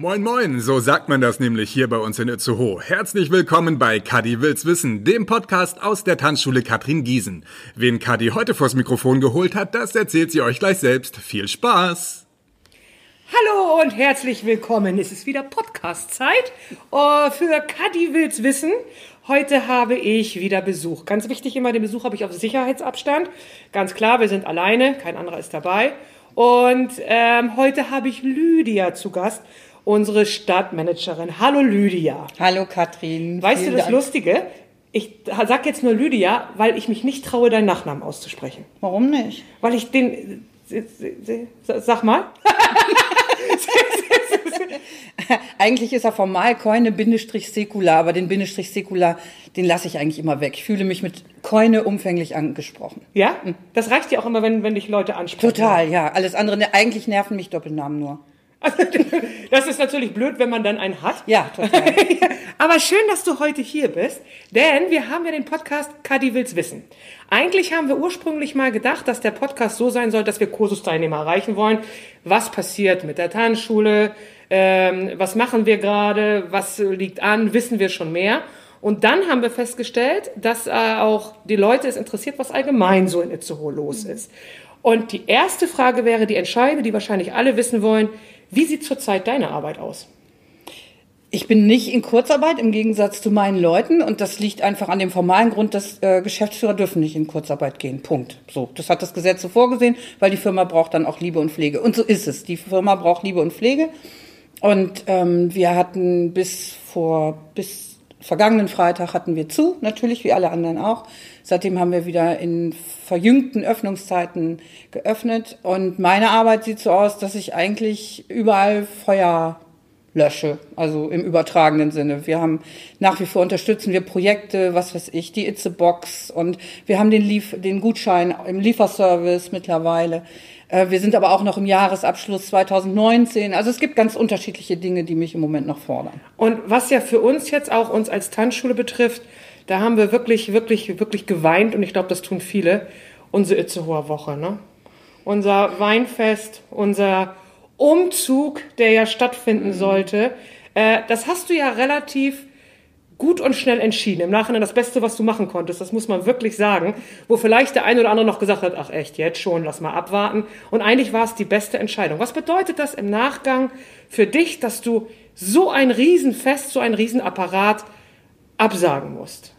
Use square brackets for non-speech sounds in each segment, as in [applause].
Moin moin, so sagt man das nämlich hier bei uns in Itzehoe. Herzlich willkommen bei Kadi will's wissen, dem Podcast aus der Tanzschule Katrin Giesen. Wen Kadi heute vors Mikrofon geholt hat, das erzählt sie euch gleich selbst. Viel Spaß! Hallo und herzlich willkommen. Es ist wieder Podcast-Zeit uh, für Kadi will's wissen. Heute habe ich wieder Besuch. Ganz wichtig immer, den Besuch habe ich auf Sicherheitsabstand. Ganz klar, wir sind alleine, kein anderer ist dabei. Und ähm, heute habe ich Lydia zu Gast unsere Stadtmanagerin. Hallo Lydia. Hallo Katrin. Weißt du das Dank. Lustige? Ich sag jetzt nur Lydia, weil ich mich nicht traue, deinen Nachnamen auszusprechen. Warum nicht? Weil ich den. Sag mal. [laughs] eigentlich ist er formal Keune Bindestrich Säkula, aber den Bindestrich Säkula, den lasse ich eigentlich immer weg. Ich fühle mich mit Keune umfänglich angesprochen. Ja? Das reicht dir auch immer, wenn, wenn dich Leute ansprechen. Total, ja. Alles andere, ne, eigentlich nerven mich Doppelnamen nur. Das ist natürlich blöd, wenn man dann einen hat. Ja, total. [laughs] Aber schön, dass du heute hier bist, denn wir haben ja den Podcast Kadi will's wissen. Eigentlich haben wir ursprünglich mal gedacht, dass der Podcast so sein soll, dass wir Kursusteilnehmer erreichen wollen. Was passiert mit der Tanzschule? Ähm, was machen wir gerade? Was liegt an? Wissen wir schon mehr? Und dann haben wir festgestellt, dass äh, auch die Leute es interessiert, was allgemein so in Itzehoe los ist. Und die erste Frage wäre die entscheidende, die wahrscheinlich alle wissen wollen. Wie sieht zurzeit deine Arbeit aus? Ich bin nicht in Kurzarbeit im Gegensatz zu meinen Leuten und das liegt einfach an dem formalen Grund, dass äh, Geschäftsführer dürfen nicht in Kurzarbeit gehen. Punkt. So, das hat das Gesetz so vorgesehen, weil die Firma braucht dann auch Liebe und Pflege. Und so ist es. Die Firma braucht Liebe und Pflege. Und ähm, wir hatten bis vor bis vergangenen Freitag hatten wir zu, natürlich wie alle anderen auch. Seitdem haben wir wieder in verjüngten Öffnungszeiten geöffnet. Und meine Arbeit sieht so aus, dass ich eigentlich überall Feuer lösche, also im übertragenen Sinne. Wir haben nach wie vor unterstützen wir Projekte, was weiß ich, die Itze Box und wir haben den, Lief den Gutschein im Lieferservice mittlerweile. Äh, wir sind aber auch noch im Jahresabschluss 2019. Also es gibt ganz unterschiedliche Dinge, die mich im Moment noch fordern. Und was ja für uns jetzt auch uns als Tanzschule betrifft, da haben wir wirklich, wirklich, wirklich geweint und ich glaube, das tun viele. Unsere Itzehoer Woche, ne? Unser Weinfest, unser Umzug, der ja stattfinden sollte. Äh, das hast du ja relativ gut und schnell entschieden. Im Nachhinein das Beste, was du machen konntest, das muss man wirklich sagen. Wo vielleicht der eine oder andere noch gesagt hat, ach echt, jetzt schon, lass mal abwarten. Und eigentlich war es die beste Entscheidung. Was bedeutet das im Nachgang für dich, dass du so ein Riesenfest, so ein Riesenapparat absagen musst?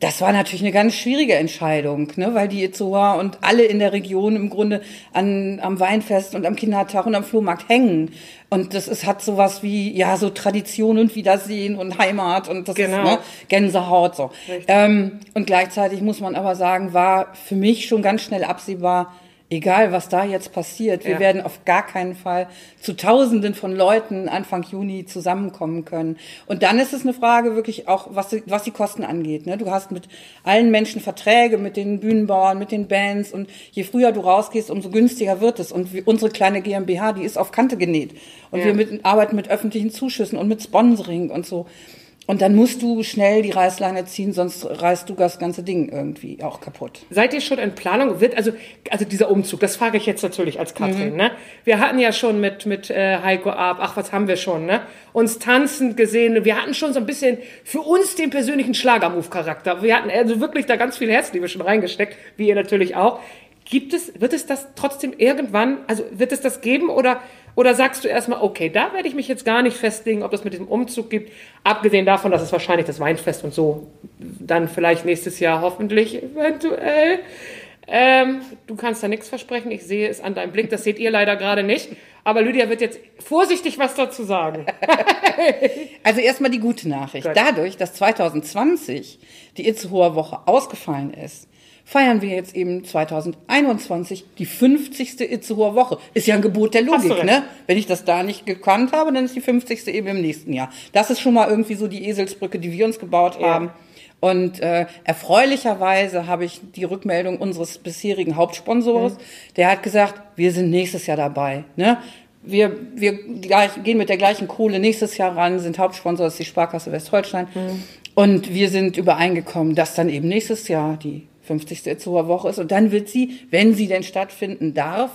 Das war natürlich eine ganz schwierige Entscheidung, ne, weil die Itzehoer und alle in der Region im Grunde an, am Weinfest und am Kindertag und am Flohmarkt hängen. Und das ist, hat sowas wie, ja, so Tradition und Wiedersehen und Heimat und das genau. ist ne, Gänsehaut so. Ähm, und gleichzeitig muss man aber sagen, war für mich schon ganz schnell absehbar, egal was da jetzt passiert, wir ja. werden auf gar keinen Fall zu Tausenden von Leuten Anfang Juni zusammenkommen können. Und dann ist es eine Frage wirklich auch, was, was die Kosten angeht. Ne? Du hast mit allen Menschen Verträge, mit den Bühnenbauern, mit den Bands und je früher du rausgehst, umso günstiger wird es. Und unsere kleine GmbH, die ist auf Kante genäht. Und ja. wir mit, arbeiten mit öffentlichen Zuschüssen und mit Sponsoring und so. Und dann musst du schnell die Reißleine ziehen, sonst reißt du das ganze Ding irgendwie auch kaputt. Seid ihr schon in Planung? Wird also also dieser Umzug, das frage ich jetzt natürlich als Katrin. Mhm. Ne? Wir hatten ja schon mit mit äh, Heiko Ab, ach was haben wir schon, ne? Uns tanzend gesehen. Wir hatten schon so ein bisschen für uns den persönlichen Schlagermove-Charakter. Wir hatten also wirklich da ganz viel Herzliebe schon reingesteckt, wie ihr natürlich auch. Gibt es, wird es das trotzdem irgendwann, also wird es das geben oder, oder sagst du erstmal, okay, da werde ich mich jetzt gar nicht festlegen, ob das mit diesem Umzug gibt, abgesehen davon, dass es wahrscheinlich das Weinfest und so dann vielleicht nächstes Jahr hoffentlich eventuell. Ähm, du kannst da nichts versprechen, ich sehe es an deinem Blick, das seht ihr leider gerade nicht. Aber Lydia wird jetzt vorsichtig was dazu sagen. [laughs] also erstmal die gute Nachricht. Dadurch, dass 2020 die Itzehoer Woche ausgefallen ist, feiern wir jetzt eben 2021 die 50. Itzehoer Woche. Ist ja ein Gebot der Logik, ne? Wenn ich das da nicht gekannt habe, dann ist die 50. eben im nächsten Jahr. Das ist schon mal irgendwie so die Eselsbrücke, die wir uns gebaut ja. haben. Und äh, erfreulicherweise habe ich die Rückmeldung unseres bisherigen Hauptsponsors, mhm. der hat gesagt, wir sind nächstes Jahr dabei. Ne? Wir, wir gehen mit der gleichen Kohle nächstes Jahr ran, sind Hauptsponsor, das ist die Sparkasse Westholstein. Mhm. Und wir sind übereingekommen, dass dann eben nächstes Jahr die 50. Itzehoer Woche ist. Und dann wird sie, wenn sie denn stattfinden darf,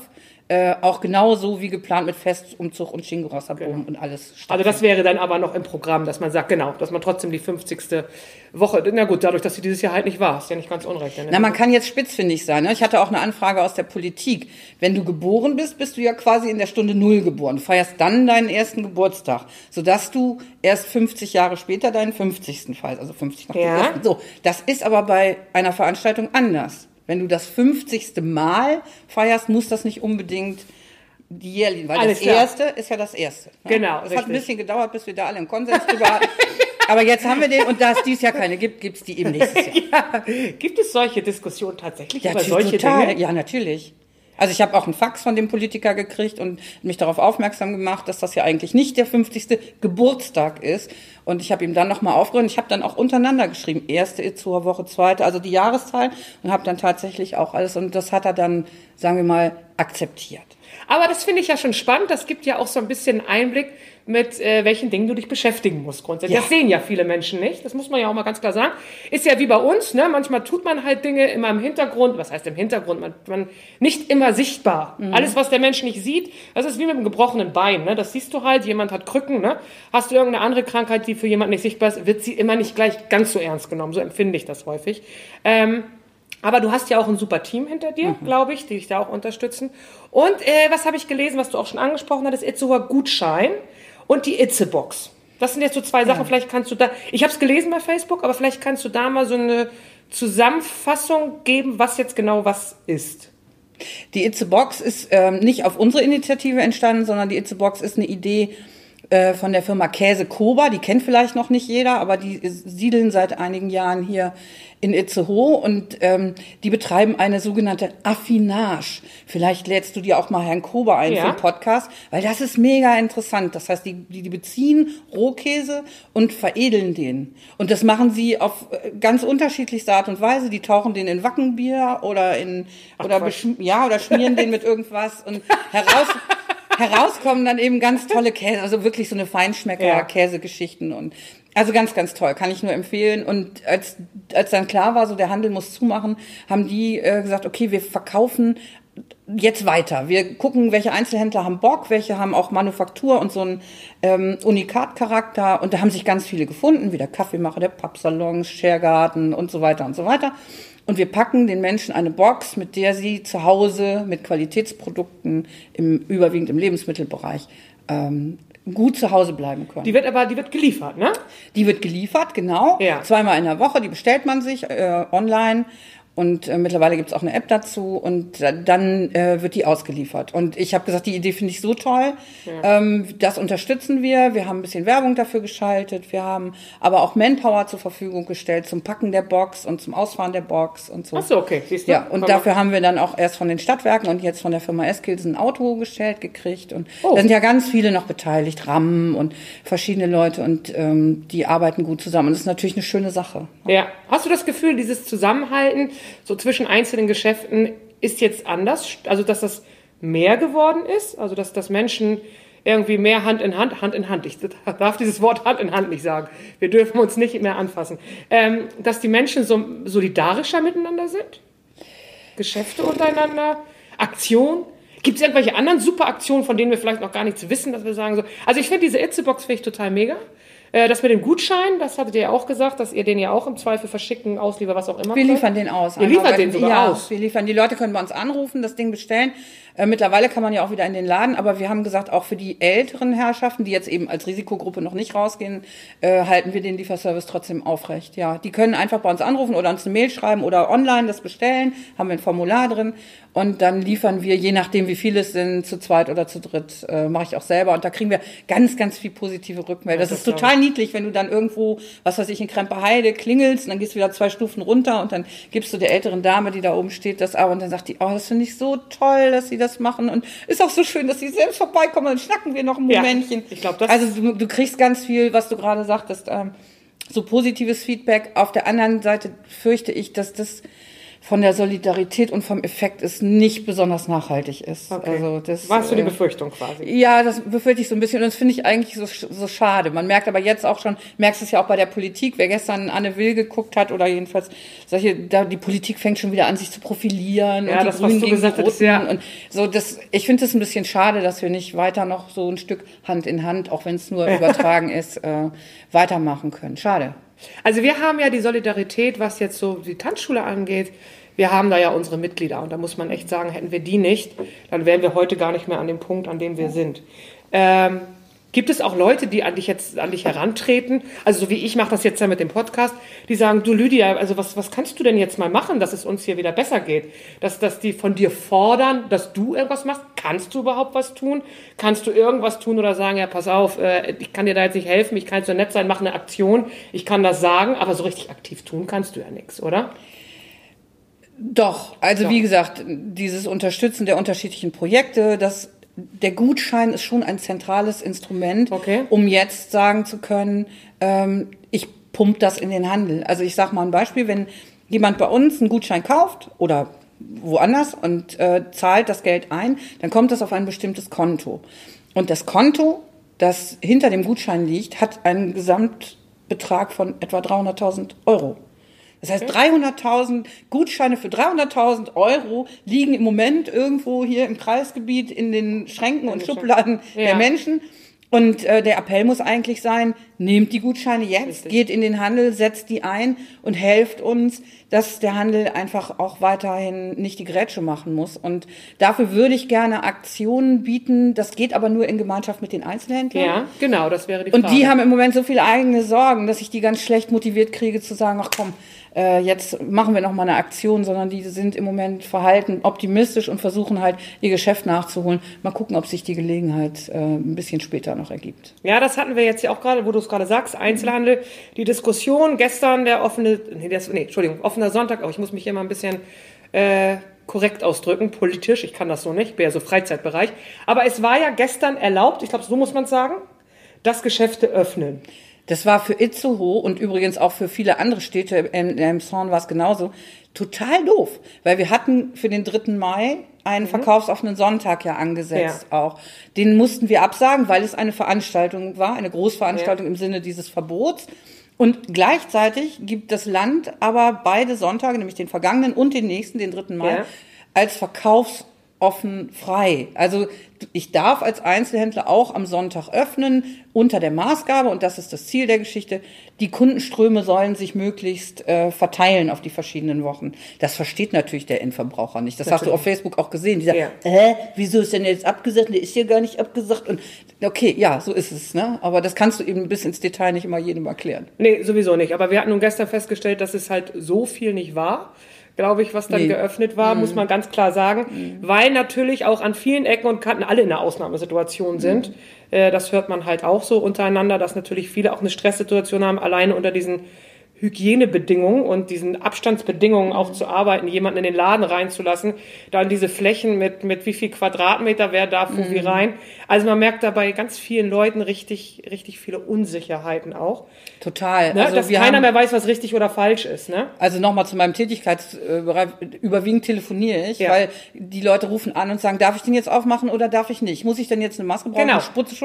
äh, auch genauso wie geplant mit Festumzug und Shingo-Wasserboom und alles. Also das wäre dann aber noch im Programm, dass man sagt, genau, dass man trotzdem die 50. Woche, na gut, dadurch, dass sie dieses Jahr halt nicht war, ist ja nicht ganz unrecht. Ne? Na, man kann jetzt spitzfindig sein. Ne? Ich hatte auch eine Anfrage aus der Politik. Wenn du geboren bist, bist du ja quasi in der Stunde Null geboren. Du feierst dann deinen ersten Geburtstag, sodass du erst 50 Jahre später deinen 50. feierst, also 50 nach dem Ja. ersten. So, das ist aber bei einer Veranstaltung anders. Wenn du das 50. Mal feierst, muss das nicht unbedingt die jährlichen, weil Alles das klar. erste ist ja das erste. ne? Genau, Es hat ein bisschen gedauert, bis wir da alle einen Konsens drüber hatten. [laughs] Aber jetzt haben wir den und da es dies Jahr keine gibt, gibt's die eben nächstes [laughs] Jahr. Ja. Gibt es solche Diskussionen tatsächlich Ja, über solche total. Dinge? Ja, natürlich. Also ich habe auch einen Fax von dem Politiker gekriegt und mich darauf aufmerksam gemacht, dass das ja eigentlich nicht der 50. Geburtstag ist. Und ich habe ihm dann nochmal aufgerundet. Ich habe dann auch untereinander geschrieben, erste Itzuer Woche, zweite, also die Jahreszahl und habe dann tatsächlich auch alles und das hat er dann, sagen wir mal, akzeptiert. Aber das finde ich ja schon spannend. Das gibt ja auch so ein bisschen Einblick mit äh, welchen Dingen du dich beschäftigen musst grundsätzlich. Ja. Das sehen ja viele Menschen nicht. Das muss man ja auch mal ganz klar sagen. Ist ja wie bei uns. Ne? Manchmal tut man halt Dinge immer im Hintergrund. Was heißt im Hintergrund? Man, man nicht immer sichtbar. Alles, was der Mensch nicht sieht, das ist wie mit einem gebrochenen Bein. Ne? Das siehst du halt. Jemand hat Krücken. Ne? Hast du irgendeine andere Krankheit, die für jemanden nicht sichtbar ist, wird sie immer nicht gleich ganz so ernst genommen. So empfinde ich das häufig. Ähm, aber du hast ja auch ein super Team hinter dir, glaube ich, die dich da auch unterstützen. Und äh, was habe ich gelesen, was du auch schon angesprochen hattest? Itzehoer Gutschein und die Itzebox. Das sind jetzt so zwei Sachen, vielleicht kannst du da, ich habe es gelesen bei Facebook, aber vielleicht kannst du da mal so eine Zusammenfassung geben, was jetzt genau was ist. Die Itze Box ist ähm, nicht auf unsere Initiative entstanden, sondern die Itze Box ist eine Idee äh, von der Firma Käse Koba. Die kennt vielleicht noch nicht jeder, aber die siedeln seit einigen Jahren hier in Itzehoe und ähm, die betreiben eine sogenannte Affinage. Vielleicht lädst du dir auch mal Herrn Koba ein Ja. für den Podcast, weil das ist mega interessant. Das heißt, die, die, die beziehen Rohkäse und veredeln den. Und das machen sie auf äh, ganz unterschiedlichste Art und Weise. Die tauchen den in Wackenbier oder in oder Quatsch. beschm- ja oder schmieren den mit irgendwas und [laughs] heraus herauskommen dann eben ganz tolle Käse, also wirklich so eine Feinschmecker Ja. Käsegeschichten und also ganz ganz toll, kann ich nur empfehlen und als als dann klar war, so der Handel muss zumachen, haben die äh, gesagt, okay, wir verkaufen jetzt weiter. Wir gucken, welche Einzelhändler haben Bock, welche haben auch Manufaktur und so einen ähm, Unikat-Charakter. Und da haben sich ganz viele gefunden, wie der Kaffeemacher, der Pappsalon, Schergarten und so weiter und so weiter. Und wir packen den Menschen eine Box, mit der sie zu Hause mit Qualitätsprodukten, im, überwiegend im Lebensmittelbereich, ähm, gut zu Hause bleiben können. Die wird aber, die wird geliefert, ne? Die wird geliefert, genau. Ja. Zweimal in der Woche. Die bestellt man sich äh, online. Und äh, mittlerweile gibt's auch eine App dazu und da- dann äh, wird die ausgeliefert. Und ich habe gesagt, die Idee finde ich so toll. Ähm, das unterstützen wir. Wir haben ein bisschen Werbung dafür geschaltet. Wir haben aber auch Manpower zur Verfügung gestellt zum Packen der Box und zum Ausfahren der Box und so. Ach so, okay, siehst du? Ja, und Kann dafür haben wir dann auch erst von den Stadtwerken und jetzt von der Firma Eskils ein Auto gestellt gekriegt. Und Oh. da sind ja ganz viele noch beteiligt, RAM und verschiedene Leute und ähm, die arbeiten gut zusammen. Und das ist natürlich eine schöne Sache. Ja. Hast du das Gefühl, dieses Zusammenhalten so zwischen einzelnen Geschäften ist jetzt anders? Also, dass das mehr geworden ist? Also, dass, dass Menschen irgendwie mehr Hand in Hand, Hand in Hand, ich darf dieses Wort Hand in Hand nicht sagen. Wir dürfen uns nicht mehr anfassen. Ähm, dass die Menschen so solidarischer miteinander sind? Geschäfte untereinander? Aktion? Gibt es irgendwelche anderen super Aktionen, von denen wir vielleicht noch gar nichts wissen, dass wir sagen so? Also ich finde diese Itzebox finde ich total mega. Äh, Das mit dem Gutschein, das hattet ihr ja auch gesagt, dass ihr den ja auch im Zweifel verschicken, ausliefern, was auch immer. Wir liefern den aus. Liefert weil- den sogar ja, aus. Wir liefern. Die Leute können bei uns anrufen, das Ding bestellen. Äh, mittlerweile kann man ja auch wieder in den Laden, aber wir haben gesagt, auch für die älteren Herrschaften, die jetzt eben als Risikogruppe noch nicht rausgehen, äh, halten wir den Lieferservice trotzdem aufrecht. Ja, die können einfach bei uns anrufen oder uns eine Mail schreiben oder online das bestellen. Haben wir ein Formular drin und dann liefern wir, je nachdem wie viele es sind, zu zweit oder zu dritt, äh, mache ich auch selber und da kriegen wir ganz, ganz viel positive Rückmeldung. Das, das ist ich. total niedlich, wenn du dann irgendwo, was weiß ich, in Kremperheide klingelst und dann gehst du wieder zwei Stufen runter und dann gibst du der älteren Dame, die da oben steht, das ab und dann sagt die, oh, das finde ich so toll, dass sie das machen und ist auch so schön, dass sie selbst vorbeikommen, dann schnacken wir noch ein Ja, Momentchen. ich glaub, das- Also du, du kriegst ganz viel, was du gerade sagtest, ähm, so positives Feedback. Auf der anderen Seite fürchte ich, dass das von der Solidarität und vom Effekt es nicht besonders nachhaltig ist. Okay. Also das, Warst du die äh, Befürchtung quasi? ja, das befürchte ich so ein bisschen und das finde ich eigentlich so, so schade. Man merkt aber jetzt auch schon, merkst es ja auch bei der Politik, wer gestern Anne Will geguckt hat oder jedenfalls solche, da die Politik fängt schon wieder an, sich zu profilieren Ja, und die das, Grünen gegen gesagt Roten ja. und so. Das, ich finde es ein bisschen schade, dass wir nicht weiter noch so ein Stück Hand in Hand, auch wenn es nur übertragen ist, äh, weitermachen können. Schade. Also wir haben ja die Solidarität, was jetzt so die Tanzschule angeht. Wir haben da ja unsere Mitglieder und da muss man echt sagen, hätten wir die nicht, dann wären wir heute gar nicht mehr an dem Punkt, an dem wir sind. Ähm, gibt es auch Leute, die an dich jetzt an dich herantreten, also so wie ich mache das jetzt ja mit dem Podcast, die sagen, du Lydia, also was, was kannst du denn jetzt mal machen, dass es uns hier wieder besser geht? Dass, dass die von dir fordern, dass du irgendwas machst? Kannst du überhaupt was tun? Kannst du irgendwas tun oder sagen, ja, pass auf, äh, ich kann dir da jetzt nicht helfen, ich kann jetzt so nett sein, mach eine Aktion, ich kann das sagen, aber so richtig aktiv tun kannst du ja nichts, oder? Doch, also Doch. wie gesagt, dieses Unterstützen der unterschiedlichen Projekte, das, der Gutschein ist schon ein zentrales Instrument, Okay. um jetzt sagen zu können, ähm, ich pump das in den Handel. Also ich sage mal ein Beispiel, wenn jemand bei uns einen Gutschein kauft oder woanders und äh, zahlt das Geld ein, dann kommt das auf ein bestimmtes Konto. Und das Konto, das hinter dem Gutschein liegt, hat einen Gesamtbetrag von etwa 300.000 Euro. Das heißt, 300.000 Gutscheine für 300.000 Euro liegen im Moment irgendwo hier im Kreisgebiet in den Schränken und Schubladen Ja. der Menschen. Und äh, der Appell muss eigentlich sein, nehmt die Gutscheine jetzt, Richtig. geht in den Handel, setzt die ein und helft uns, dass der Handel einfach auch weiterhin nicht die Grätsche machen muss. Und dafür würde ich gerne Aktionen bieten. Das geht aber nur in Gemeinschaft mit den Einzelhändlern. Ja, genau, das wäre die Und Frage. die haben im Moment so viele eigene Sorgen, dass ich die ganz schlecht motiviert kriege zu sagen, ach komm, äh, jetzt machen wir noch mal eine Aktion, sondern die sind im Moment verhalten, optimistisch und versuchen halt ihr Geschäft nachzuholen. Mal gucken, ob sich die Gelegenheit äh, ein bisschen später noch ergibt. Ja, das hatten wir jetzt ja auch gerade, wo du es gerade sagst, Einzelhandel, die Diskussion gestern, der offene, nee, das, nee, Entschuldigung, offener Sonntag, aber ich muss mich hier mal ein bisschen äh, korrekt ausdrücken, politisch, ich kann das so nicht, bin ja so Freizeitbereich, aber es war ja gestern erlaubt, ich glaube, so muss man sagen, dass Geschäfte öffnen. Das war für Itzehoe und übrigens auch für viele andere Städte, in Emshorn war es genauso, total doof. Weil wir hatten für den 3. Mai einen verkaufsoffenen Sonntag ja angesetzt Ja. auch. Den mussten wir absagen, weil es eine Veranstaltung war, eine Großveranstaltung im Sinne dieses Verbots. Und gleichzeitig gibt das Land aber beide Sonntage, nämlich den vergangenen und den nächsten, den 3. Mai, Ja. als verkaufsoffen frei. Also ich darf als Einzelhändler auch am Sonntag öffnen unter der Maßgabe, und das ist das Ziel der Geschichte, die Kundenströme sollen sich möglichst äh, verteilen auf die verschiedenen Wochen. Das versteht natürlich der Endverbraucher nicht. Das hast du auf Facebook auch gesehen. Die sagen, Ja. äh, wieso ist denn jetzt abgesagt? Der ist hier gar nicht abgesagt. Und okay, ja, so ist es. Ne? Aber das kannst du eben bis ins Detail nicht immer jedem erklären. Nee, sowieso nicht. Aber wir hatten nun gestern festgestellt, dass es halt so viel nicht war, glaube ich, was dann Nee. geöffnet war, muss man ganz klar sagen. Weil natürlich auch an vielen Ecken und Kanten alle in einer Ausnahmesituation sind. Äh, das hört man halt auch so untereinander, dass natürlich viele auch eine Stresssituation haben, alleine unter diesen Hygienebedingungen und diesen Abstandsbedingungen auch zu arbeiten, jemanden in den Laden reinzulassen, dann diese Flächen mit, mit wie viel Quadratmeter, wer darf wo wie rein. Also man merkt dabei ganz vielen Leuten richtig, richtig viele Unsicherheiten auch. Total. Ne? also dass keiner haben, mehr weiß, was richtig oder falsch ist. Ne? Also nochmal zu meinem Tätigkeitsbereich. Überwiegend telefoniere ich, Ja. weil die Leute rufen an und sagen, darf ich den jetzt aufmachen oder darf ich nicht? Muss ich denn jetzt eine Maske brauchen? Genau. Eine Spritze?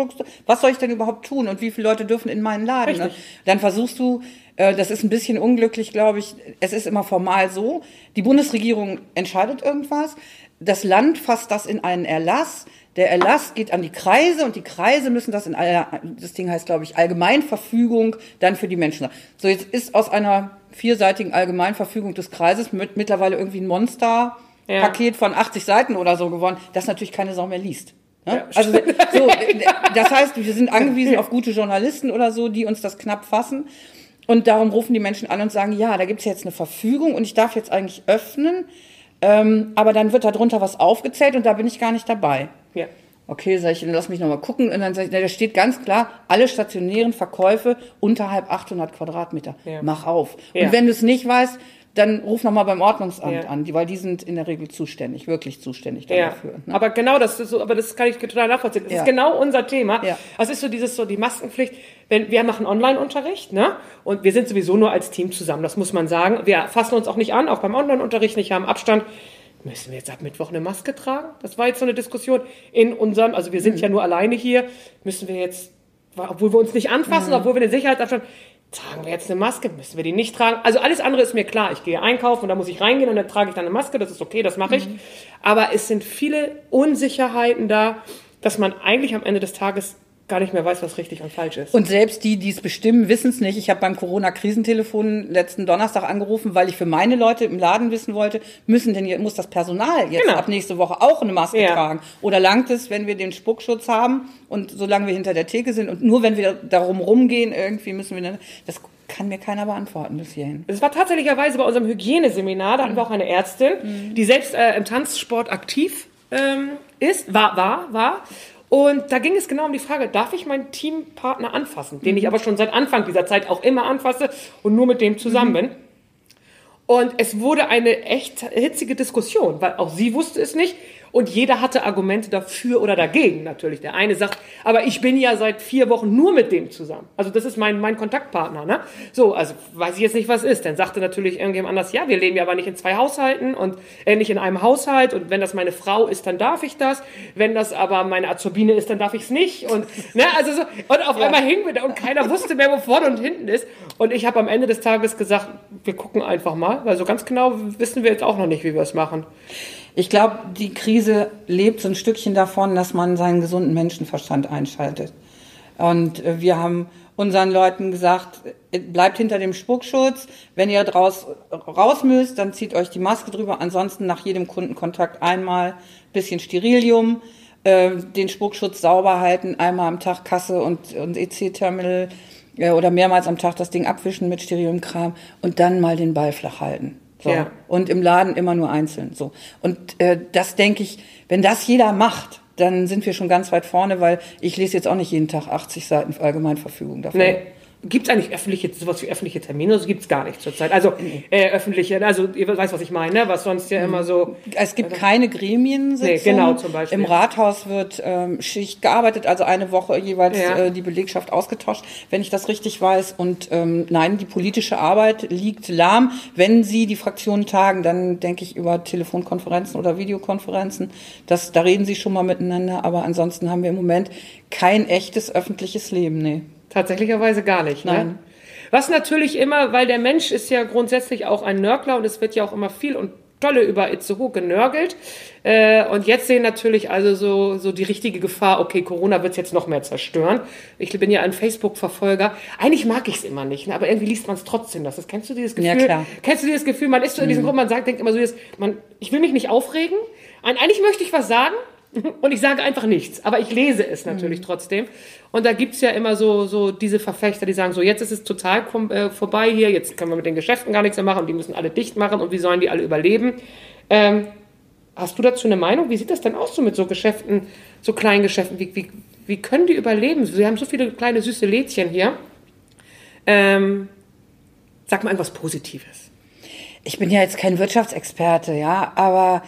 Was soll ich denn überhaupt tun? Und wie viele Leute dürfen in meinen Laden? Ne? Dann versuchst du, das ist ein bisschen unglücklich, glaube ich. Es ist immer formal so. Die Bundesregierung entscheidet irgendwas. Das Land fasst das in einen Erlass. Der Erlass geht an die Kreise und die Kreise müssen das in einer, das Ding heißt, glaube ich, Allgemeinverfügung dann für die Menschen. So, jetzt ist aus einer vierseitigen Allgemeinverfügung des Kreises mit, mittlerweile irgendwie ein Monster-Paket von 80 Seiten oder so geworden, das natürlich keine Sau mehr liest. Ne? Ja, also [laughs] so, das heißt, wir sind angewiesen auf gute Journalisten oder so, die uns das knapp fassen. Und darum rufen die Menschen an und sagen, ja, da gibt's jetzt eine Verfügung und ich darf jetzt eigentlich öffnen, ähm, aber dann wird da drunter was aufgezählt und da bin ich gar nicht dabei. Ja. Okay, sag ich, dann lass mich nochmal gucken. Und dann sag ich, na, da steht ganz klar, alle stationären Verkäufe unterhalb 800 Quadratmeter. Ja. Mach auf. Ja. Und wenn du es nicht weißt, dann ruf nochmal beim Ordnungsamt Ja. an, die, weil die sind in der Regel zuständig, wirklich zuständig Ja, dafür. Ne? aber genau das ist so, aber das kann ich total nachvollziehen. Das Ja. ist genau unser Thema. Ja. Das ist so dieses so die Maskenpflicht. Wenn wir machen Online-Unterricht, ne? Und wir sind sowieso nur als Team zusammen. Das muss man sagen. Wir fassen uns auch nicht an, auch beim Online-Unterricht nicht, haben Abstand. Müssen wir jetzt ab Mittwoch eine Maske tragen? Das war jetzt so eine Diskussion in unserem, also wir sind ja nur alleine hier. Müssen wir jetzt, obwohl wir uns nicht anfassen, obwohl wir den Sicherheitsabstand, tragen wir jetzt eine Maske? Müssen wir die nicht tragen? Also alles andere ist mir klar. Ich gehe einkaufen und da muss ich reingehen und dann trage ich dann eine Maske. Das ist okay, das mache ich. Aber es sind viele Unsicherheiten da, dass man eigentlich am Ende des Tages gar nicht mehr weiß, was richtig und falsch ist. Und selbst die, die es bestimmen, wissen es nicht. Ich habe beim Corona-Krisentelefon letzten Donnerstag angerufen, weil ich für meine Leute im Laden wissen wollte, müssen denn muss das Personal jetzt Genau. ab nächste Woche auch eine Maske Ja. tragen? Oder langt es, wenn wir den Spuckschutz haben und solange wir hinter der Theke sind und nur wenn wir darum rumgehen, irgendwie müssen wir, dann- das kann mir keiner beantworten bis hierhin. Es war tatsächlicherweise bei unserem Hygieneseminar, da hatten wir auch eine Ärztin, die selbst äh, im Tanzsport aktiv ähm, ist, war, war, war. Und da ging es genau um die Frage, darf ich meinen Teampartner anfassen, den ich aber schon seit Anfang dieser Zeit auch immer anfasse und nur mit dem zusammen bin. Und es wurde eine echt hitzige Diskussion, weil auch sie wusste es nicht und jeder hatte Argumente dafür oder dagegen natürlich. Der eine sagt, aber ich bin ja seit vier Wochen nur mit dem zusammen. Also das ist mein, mein Kontaktpartner. Ne? So, also weiß ich jetzt nicht, was ist. Dann sagte natürlich irgendjemand anders, ja, wir leben ja aber nicht in zwei Haushalten und äh, nicht in einem Haushalt und wenn das meine Frau ist, dann darf ich das. Wenn das aber meine Azubine ist, dann darf ich es nicht. Und, ne, also so, und auf einmal hingen wir da und keiner wusste mehr, wo vorne und hinten ist. Und ich habe am Ende des Tages gesagt, wir gucken einfach mal, weil so ganz genau wissen wir jetzt auch noch nicht, wie wir es machen. Ich glaube, die Krise lebt so ein Stückchen davon, dass man seinen gesunden Menschenverstand einschaltet. Und äh, wir haben unseren Leuten gesagt, äh, bleibt hinter dem Spuckschutz. Wenn ihr draus, raus müsst, dann zieht euch die Maske drüber. Ansonsten nach jedem Kundenkontakt einmal bisschen Sterilium, äh, den Spuckschutz sauber halten, einmal am Tag Kasse und, und EC-Terminal äh, oder mehrmals am Tag das Ding abwischen mit Steriliumkram und dann mal den Ball flach halten. So. Ja. Und im Laden immer nur einzeln. So. Und äh, das denke ich, wenn das jeder macht, dann sind wir schon ganz weit vorne, weil ich lese jetzt auch nicht jeden Tag 80 Seiten Allgemeinverfügung davon. Nee. Gibt es eigentlich öffentliche, sowas wie öffentliche Termine? Das gibt es gar nicht zurzeit. Also äh, öffentliche, also ihr weißt, was ich meine, ne? was sonst ja immer so. Es gibt keine Gremiensitzung. Nee, genau, zum Beispiel. Im Rathaus wird ähm, Schicht gearbeitet, also eine Woche jeweils Ja. äh, die Belegschaft ausgetauscht, wenn ich das richtig weiß. Und ähm, nein, die politische Arbeit liegt lahm. Wenn sie die Fraktionen tagen, dann denke ich über Telefonkonferenzen oder Videokonferenzen. Das, da reden sie schon mal miteinander, aber ansonsten haben wir im Moment kein echtes öffentliches Leben. Nee. Tatsächlicherweise gar nicht. Ne? Nein. Was natürlich immer, weil der Mensch ist ja grundsätzlich auch ein Nörgler und es wird ja auch immer viel und tolle über Itzehoe genörgelt. Äh, und jetzt sehen natürlich also so, so die richtige Gefahr, okay, Corona wird es jetzt noch mehr zerstören. Ich bin ja ein Facebook-Verfolger. Eigentlich mag ich es immer nicht, ne? aber irgendwie liest man es trotzdem. Das kennst du dieses Gefühl? Ja, klar. Kennst du dieses Gefühl, man ist so in diesem Gruppen, man sagt, denkt immer so, dieses, man, ich will mich nicht aufregen. Eigentlich möchte ich was sagen und ich sage einfach nichts, aber ich lese es natürlich trotzdem. Und da gibt's ja immer so, so diese Verfechter, die sagen, so jetzt ist es total äh, vorbei hier, jetzt können wir mit den Geschäften gar nichts mehr machen und die müssen alle dicht machen und wie sollen die alle überleben? Ähm, hast du dazu eine Meinung? Wie sieht das denn aus so mit so Geschäften, so kleinen Geschäften? Wie, wie, wie können die überleben? Sie haben so viele kleine süße Lädchen hier. Ähm, sag mal irgendwas Positives. Ich bin ja jetzt kein Wirtschaftsexperte, ja, aber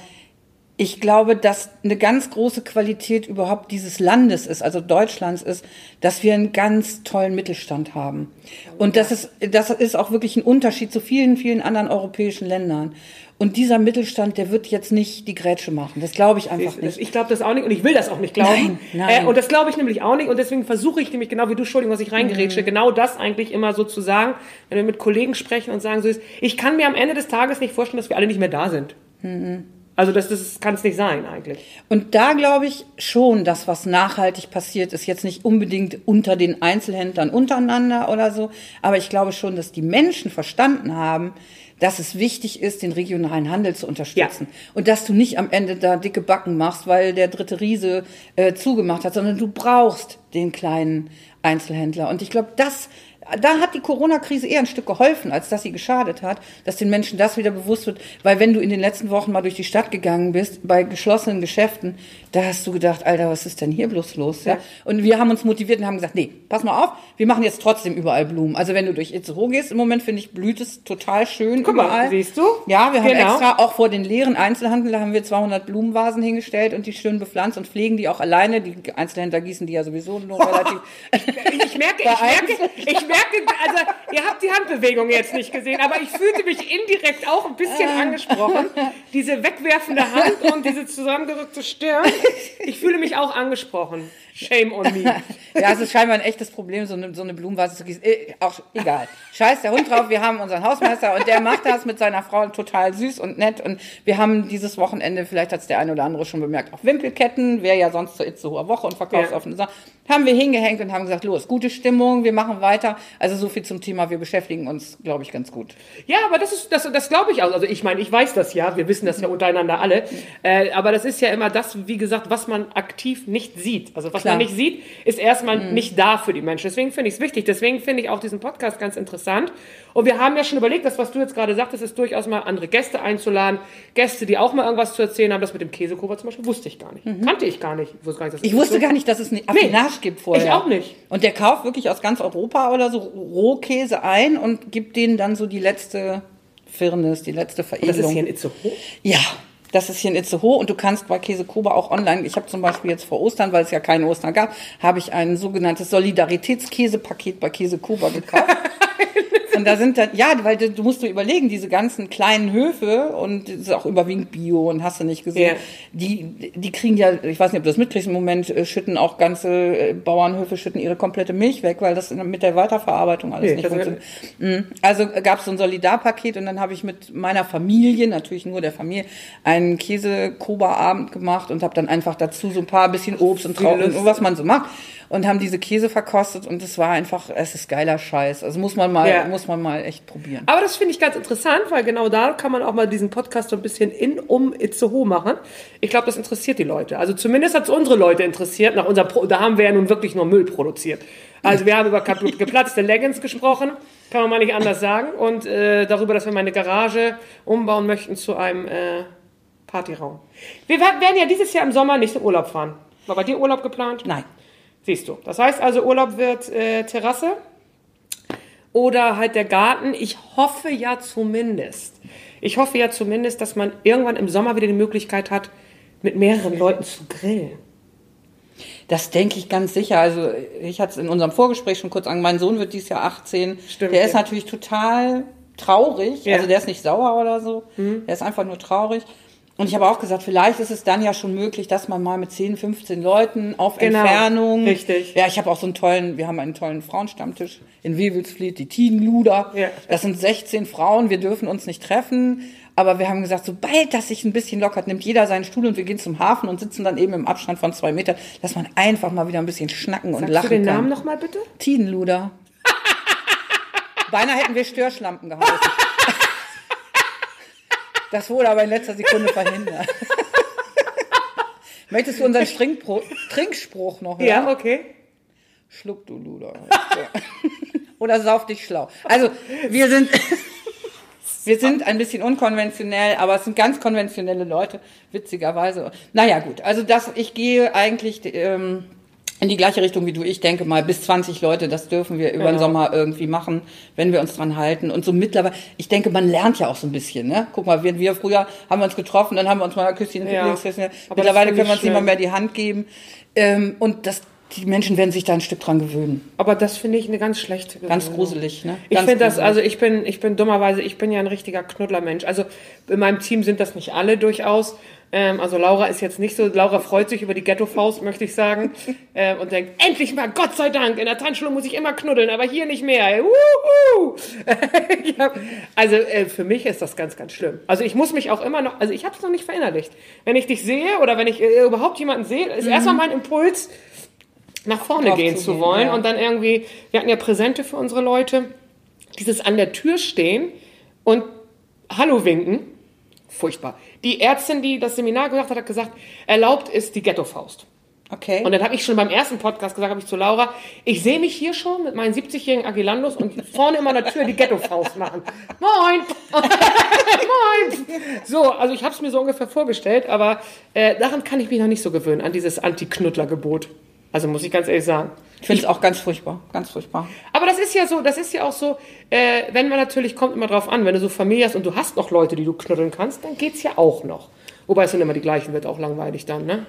ich glaube, dass eine ganz große Qualität überhaupt dieses Landes ist, also Deutschlands ist, dass wir einen ganz tollen Mittelstand haben. Und das ist, das ist auch wirklich ein Unterschied zu vielen, vielen anderen europäischen Ländern. Und dieser Mittelstand, der wird jetzt nicht die Grätsche machen. Das glaube ich einfach Ich, nicht. ich glaube das auch nicht und ich will das auch nicht glauben. Nein, nein. Äh, und das glaube ich nämlich auch nicht und deswegen versuche ich nämlich genau wie du, Entschuldigung, was ich reingerätsche, Mhm. genau das eigentlich immer so zu sagen, wenn wir mit Kollegen sprechen und sagen so ist, ich kann mir am Ende des Tages nicht vorstellen, dass wir alle nicht mehr da sind. Mhm. Also das, das kann es nicht sein eigentlich. Und da glaube ich schon, dass was nachhaltig passiert ist, jetzt nicht unbedingt unter den Einzelhändlern untereinander oder so, aber ich glaube schon, dass die Menschen verstanden haben, dass es wichtig ist, den regionalen Handel zu unterstützen. Und dass du nicht am Ende da dicke Backen machst, weil der dritte Riese äh, zugemacht hat, sondern du brauchst den kleinen Einzelhändler. Und ich glaube, das da hat die Corona-Krise eher ein Stück geholfen, als dass sie geschadet hat, dass den Menschen das wieder bewusst wird. Weil wenn du in den letzten Wochen mal durch die Stadt gegangen bist, bei geschlossenen Geschäften, da hast du gedacht, Alter, was ist denn hier bloß los? Ja? Und wir haben uns motiviert und haben gesagt, nee, pass mal auf, wir machen jetzt trotzdem überall Blumen. Also wenn du durch Itzehoe gehst, im Moment finde ich, blüht es total schön Guck überall. mal, siehst du? Ja, wir haben Genau. extra auch vor den leeren Einzelhandel, da haben wir 200 Blumenvasen hingestellt und die schön bepflanzt und pflegen die auch alleine. Die Einzelhändler gießen die ja sowieso nur [laughs] relativ. Ich merke, ich merke, ich merke, also ihr habt die Handbewegung jetzt nicht gesehen, aber ich fühlte mich indirekt auch ein bisschen angesprochen. Diese wegwerfende Hand und diese zusammengerückte Stirn. Ich fühle mich auch angesprochen. Shame on me. [laughs] ja, es ist scheinbar ein echtes Problem, so eine, so eine Blumenvase zu gießen. Äh, auch egal. Scheiß der Hund drauf, wir haben unseren Hausmeister und der macht das mit seiner Frau total süß und nett. Und wir haben dieses Wochenende, vielleicht hat es der eine oder andere schon bemerkt, auch Wimpelketten, wäre ja sonst zur Itzehoer Woche und verkaufsoffene Sachen. Haben wir hingehängt und haben gesagt, los, gute Stimmung, wir machen weiter. Also so viel zum Thema, wir beschäftigen uns, glaube ich, ganz gut. Ja, aber das ist, das, das glaube ich auch. Also ich meine, ich weiß das ja, wir wissen das ja untereinander alle. Äh, aber das ist ja immer das, wie gesagt, was man aktiv nicht sieht. Also was. Man nicht sieht, ist erstmal nicht da für die Menschen. Deswegen finde ich es wichtig. Deswegen finde ich auch diesen Podcast ganz interessant. Und wir haben ja schon überlegt, das, was du jetzt gerade sagtest, ist durchaus mal andere Gäste einzuladen. Gäste, die auch mal irgendwas zu erzählen haben. Das mit dem Käsekober zum Beispiel wusste ich gar nicht. Kannte ich gar nicht. Ich wusste gar nicht, dass Ich wusste so- gar nicht, dass es eine Affinage gibt vorher. ich auch nicht. Und der kauft wirklich aus ganz Europa oder so Rohkäse ein und gibt denen dann so die letzte Firnis, die letzte Veredelung. Das ist hier in Itzehoe. Ja, das ist hier in Itzehoe und du kannst bei Käse Koba auch online, ich habe zum Beispiel jetzt vor Ostern, weil es ja keine Ostern gab, habe ich ein sogenanntes Solidaritätskäsepaket bei Käse Koba gekauft. [laughs] Und da sind dann, ja, weil du, du musst dir überlegen, diese ganzen kleinen Höfe und das ist auch überwiegend Bio und hast du nicht gesehen, Ja. die, die kriegen ja, ich weiß nicht, ob du das mitkriegst, im Moment äh, schütten auch ganze äh, Bauernhöfe, schütten ihre komplette Milch weg, weil das mit der Weiterverarbeitung alles Nee, nicht funktioniert. Mhm. Also gab es so ein Solidarpaket und dann habe ich mit meiner Familie, natürlich nur der Familie, einen Käse-Koba-Abend gemacht und habe dann einfach dazu so ein paar bisschen Obst und Trauben und was man so macht und haben diese Käse verkostet und es war einfach, es ist geiler Scheiß. Also muss man mal, Ja. muss man mal echt probieren. Aber das finde ich ganz interessant, weil genau da kann man auch mal diesen Podcast so ein bisschen in um Itzehoe machen. Ich glaube, das interessiert die Leute. Also zumindest hat es unsere Leute interessiert. Nach unserer Pro da haben wir ja nun wirklich nur Müll produziert. Also wir haben über kaputt [laughs] geplatzte Leggings gesprochen, kann man mal nicht anders sagen. Und äh, darüber, dass wir meine Garage umbauen möchten zu einem äh, Partyraum. Wir wer- werden ja dieses Jahr im Sommer nicht in Urlaub fahren. War bei dir Urlaub geplant? Nein. Siehst du. Das heißt also, Urlaub wird äh, Terrasse oder halt der Garten. Ich hoffe ja zumindest. Ich hoffe ja zumindest, dass man irgendwann im Sommer wieder die Möglichkeit hat, mit mehreren Leuten zu grillen. Das denke ich ganz sicher. Also ich hatte es in unserem Vorgespräch schon kurz an. Mein Sohn wird dieses Jahr 18. Stimmt, der ist ja. natürlich total traurig. Ja. Mhm. Also der ist nicht sauer oder so. Der ist einfach nur traurig. Und ich habe auch gesagt, vielleicht ist es dann ja schon möglich, dass man mal mit 10, 15 Leuten auf Genau, Entfernung. richtig. Ja, ich habe auch so einen tollen, wir haben einen tollen Frauenstammtisch in Wewelsfleth, die Tidenluder. Ja. Das sind 16 Frauen, wir dürfen uns nicht treffen. Aber wir haben gesagt, sobald das sich ein bisschen lockert, nimmt jeder seinen Stuhl und wir gehen zum Hafen und sitzen dann eben im Abstand von zwei Metern, dass man einfach mal wieder ein bisschen schnacken und Sagst lachen du den kann. Namen nochmal bitte? Tidenluder. [laughs] Beinahe hätten wir Störschlampen gehalten. Das wurde aber in letzter Sekunde verhindert. [laughs] Möchtest du unseren Trinkpro Trinkspruch noch hören? Ja, okay. Schluck du Luder. Oder sauf dich schlau. Also, wir sind, [laughs] wir sind ein bisschen unkonventionell, aber es sind ganz konventionelle Leute, witzigerweise. Naja, gut. Also, das, ich gehe eigentlich, ähm, in die gleiche Richtung wie du. Ich denke mal, bis 20 Leute, das dürfen wir über den Genau. Sommer irgendwie machen, wenn wir uns dran halten. Und so mittlerweile, ich denke, man lernt ja auch so ein bisschen, ne? Guck mal, wir, wir früher haben wir uns getroffen, dann haben wir uns mal ein Küsschen, Ja. Das Mittlerweile können wir uns nicht mal mehr die Hand geben. Ähm, und das, die Menschen werden sich da ein Stück dran gewöhnen. Aber das finde ich eine ganz schlechte Ganz Gewöhnung. gruselig, ne? Ich Ganz finde das, also ich bin, ich bin dummerweise, ich bin ja ein richtiger Knuddlermensch. Also in meinem Team sind das nicht alle durchaus. Ähm, also Laura ist jetzt nicht so, Laura freut sich über die Ghetto-Faust, möchte ich sagen. [laughs] ähm, und denkt, endlich mal, Gott sei Dank, in der Tanzschule muss ich immer knuddeln, aber hier nicht mehr. [laughs] Wuhu! [laughs] ja, also äh, für mich ist das ganz, ganz schlimm. Also ich muss mich auch immer noch, also ich habe es noch nicht verinnerlicht. Wenn ich dich sehe oder wenn ich äh, überhaupt jemanden sehe, ist erstmal mein Impuls, nach vorne gehen zu zu gehen, wollen ja. und dann irgendwie, wir hatten ja Präsente für unsere Leute, dieses an der Tür stehen und Hallo winken, furchtbar. Die Ärztin, die das Seminar gemacht hat, hat gesagt, erlaubt ist die Ghetto-Faust. Okay. Und dann habe ich schon beim ersten Podcast gesagt, habe ich zu Laura, ich sehe mich hier schon mit meinen 70-jährigen Agilandos und vorne immer an der Tür die Ghetto-Faust machen. [laughs] Moin! [laughs] Moin! So, also ich habe es mir so ungefähr vorgestellt, aber äh, daran kann ich mich noch nicht so gewöhnen, an dieses Anti-Knuddler-Gebot. Also muss ich ganz ehrlich sagen. Ich finde es auch ganz furchtbar, ganz furchtbar. Aber das ist ja so, das ist ja auch so, äh, wenn man natürlich, kommt immer drauf an, wenn du so Familie hast und du hast noch Leute, die du knuddeln kannst, dann geht's ja auch noch. Wobei es sind immer die gleichen, wird auch langweilig dann, ne?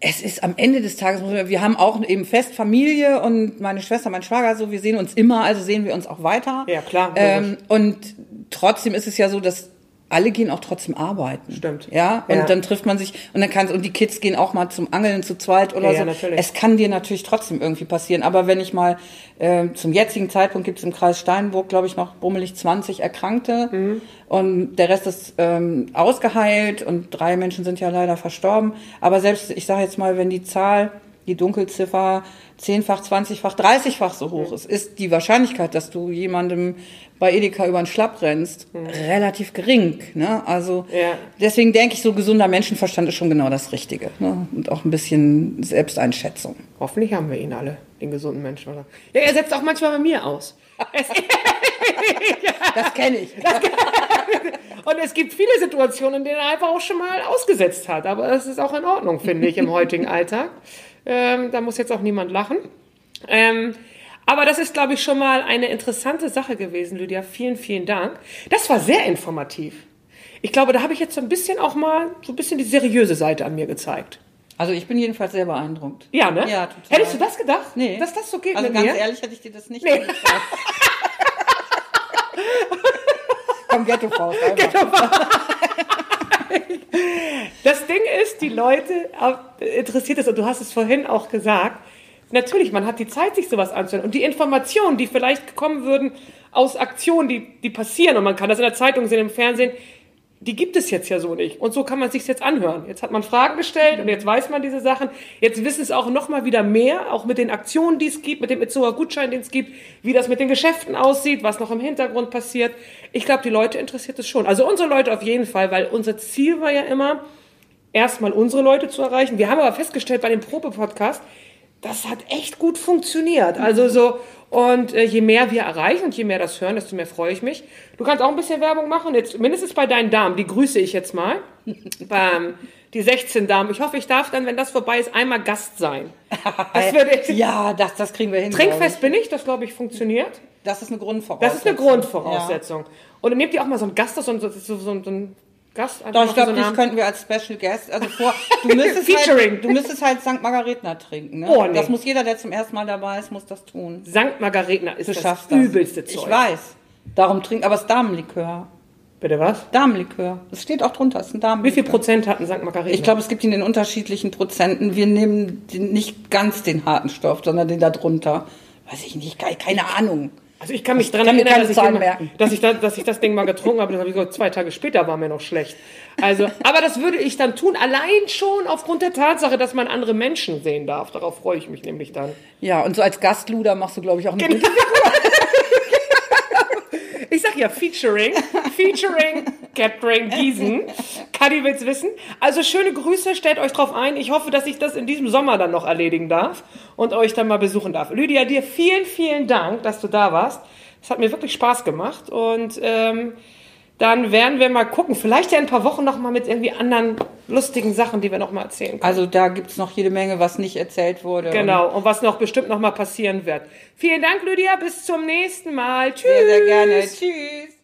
Es ist am Ende des Tages, wir haben auch eben fest Familie und meine Schwester, mein Schwager, so, wir sehen uns immer, also sehen wir uns auch weiter. Ja, klar, Ähm, und trotzdem ist es ja so, dass alle gehen auch trotzdem arbeiten. Stimmt. Ja, und Ja. dann trifft man sich und dann kann und die Kids gehen auch mal zum Angeln zu zweit oder Ja, so. ja, natürlich. Es kann dir natürlich trotzdem irgendwie passieren. Aber wenn ich mal äh, zum jetzigen Zeitpunkt gibt es im Kreis Steinburg, glaube ich, noch bummelig 20 Erkrankte Mhm. und der Rest ist ähm, ausgeheilt und drei Menschen sind ja leider verstorben. Aber selbst, ich sage jetzt mal, wenn die Zahl, die Dunkelziffer zehnfach, zwanzigfach, dreißigfach so hoch ist, ist die Wahrscheinlichkeit, dass du jemandem bei Edeka über den Schlapp rennst, relativ gering. Ne? Also Mhm. Ja. deswegen denke ich, so gesunder Menschenverstand ist schon genau das Richtige. Ne? Und auch ein bisschen Selbsteinschätzung. Hoffentlich haben wir ihn alle, den gesunden Menschen. Oder? Ja, er setzt auch manchmal bei mir aus. [laughs] Das kenne ich. und es gibt viele Situationen, in denen er einfach auch schon mal ausgesetzt hat. Aber das ist auch in Ordnung, finde ich, im heutigen Alltag. Ähm, da muss jetzt auch niemand lachen. Ähm, aber das ist, glaube ich, schon mal eine interessante Sache gewesen, Lydia. Vielen, vielen Dank. Das war sehr informativ. Ich glaube, da habe ich jetzt so ein bisschen auch mal so ein bisschen die seriöse Seite an mir gezeigt. Also ich bin jedenfalls sehr beeindruckt. Ja, ne? Ja, total. Hättest du das gedacht? Nee. Dass das so geht Also mit ganz mir? ehrlich hätte ich dir das nicht zugetraut. [laughs] Komm, Ghetto-Faust. einfach. [laughs] Das Ding ist, die Leute interessiert es, und du hast es vorhin auch gesagt, natürlich, man hat die Zeit, sich sowas anzuhören. Und die Informationen, die vielleicht kommen würden aus Aktionen, die, die passieren, und man kann das in der Zeitung sehen, im Fernsehen, die gibt es jetzt ja so nicht. Und so kann man sich jetzt anhören. Jetzt hat man Fragen gestellt und jetzt weiß man diese Sachen. Jetzt wissen es auch noch mal wieder mehr, auch mit den Aktionen, die es gibt, mit dem Itzoa Gutschein, den es gibt, wie das mit den Geschäften aussieht, was noch im Hintergrund passiert. Ich glaube, die Leute interessiert es schon. Also unsere Leute auf jeden Fall, weil unser Ziel war ja immer, erstmal unsere Leute zu erreichen. Wir haben aber festgestellt bei dem Probe-Podcast, das hat echt gut funktioniert. Also so, und äh, je mehr wir erreichen und je mehr das hören, desto mehr freue ich mich. Du kannst auch ein bisschen Werbung machen, jetzt mindestens bei deinen Damen, die grüße ich jetzt mal. [laughs] ähm, die 16 Damen. Ich hoffe, ich darf dann, wenn das vorbei ist, einmal Gast sein. Das [laughs] würde ich. Ja, das, das kriegen wir hin. Trinkfest bin ich, das glaube ich funktioniert. ich. Das ist eine Grundvoraussetzung. Das ist eine Grundvoraussetzung. Und dann nehmt ihr auch mal so einen Gast, so, so, so, so einen Gast. Doch, ich glaube, so dich könnten wir als Special Guest, also vor, du [laughs] müsstest, Featuring. halt, du müsstest halt St. Margaretna trinken, ne? Oh, nee. Das muss jeder, der zum ersten Mal dabei ist, muss das tun. Sankt Margaretna ist Du das übelste Zeug. Ich weiß. Darum trink, aber es ist Damenlikör. Bitte was? Damenlikör. Das steht auch drunter, es ist ein Wie Damenlikör. viel Prozent hatten St. Margaretha? Ich glaube, es gibt ihn in unterschiedlichen Prozenten. Wir nehmen den, nicht ganz den harten Stoff, sondern den da drunter. Weiß ich nicht, keine Ahnung. Also ich kann mich mir erinnern, dass ich, merken. dass, ich da, dass ich das Ding mal getrunken habe. Das habe ich so zwei Tage später war mir noch schlecht. Also, aber das würde ich dann tun, allein schon aufgrund der Tatsache, dass man andere Menschen sehen darf. Darauf freue ich mich nämlich dann. Ja, und so als Gastluder machst du, glaube ich, auch eine Genau. gute [laughs] Ich sag ja Featuring, Featuring Catering [laughs] Gießen. Kadi will's wissen. Also schöne Grüße, stellt euch drauf ein. Ich hoffe, dass ich das in diesem Sommer dann noch erledigen darf und euch dann mal besuchen darf. Lydia, dir vielen, vielen Dank, dass du da warst. Es hat mir wirklich Spaß gemacht und ähm, dann werden wir mal gucken. Vielleicht ja in ein paar Wochen noch mal mit irgendwie anderen lustigen Sachen, die wir noch mal erzählen können. Also da gibt's noch jede Menge, was nicht erzählt wurde. Genau, und was noch bestimmt noch mal passieren wird. Vielen Dank, Lydia. Bis zum nächsten Mal. Tschüss. Und sehr, sehr gerne. Tschüss.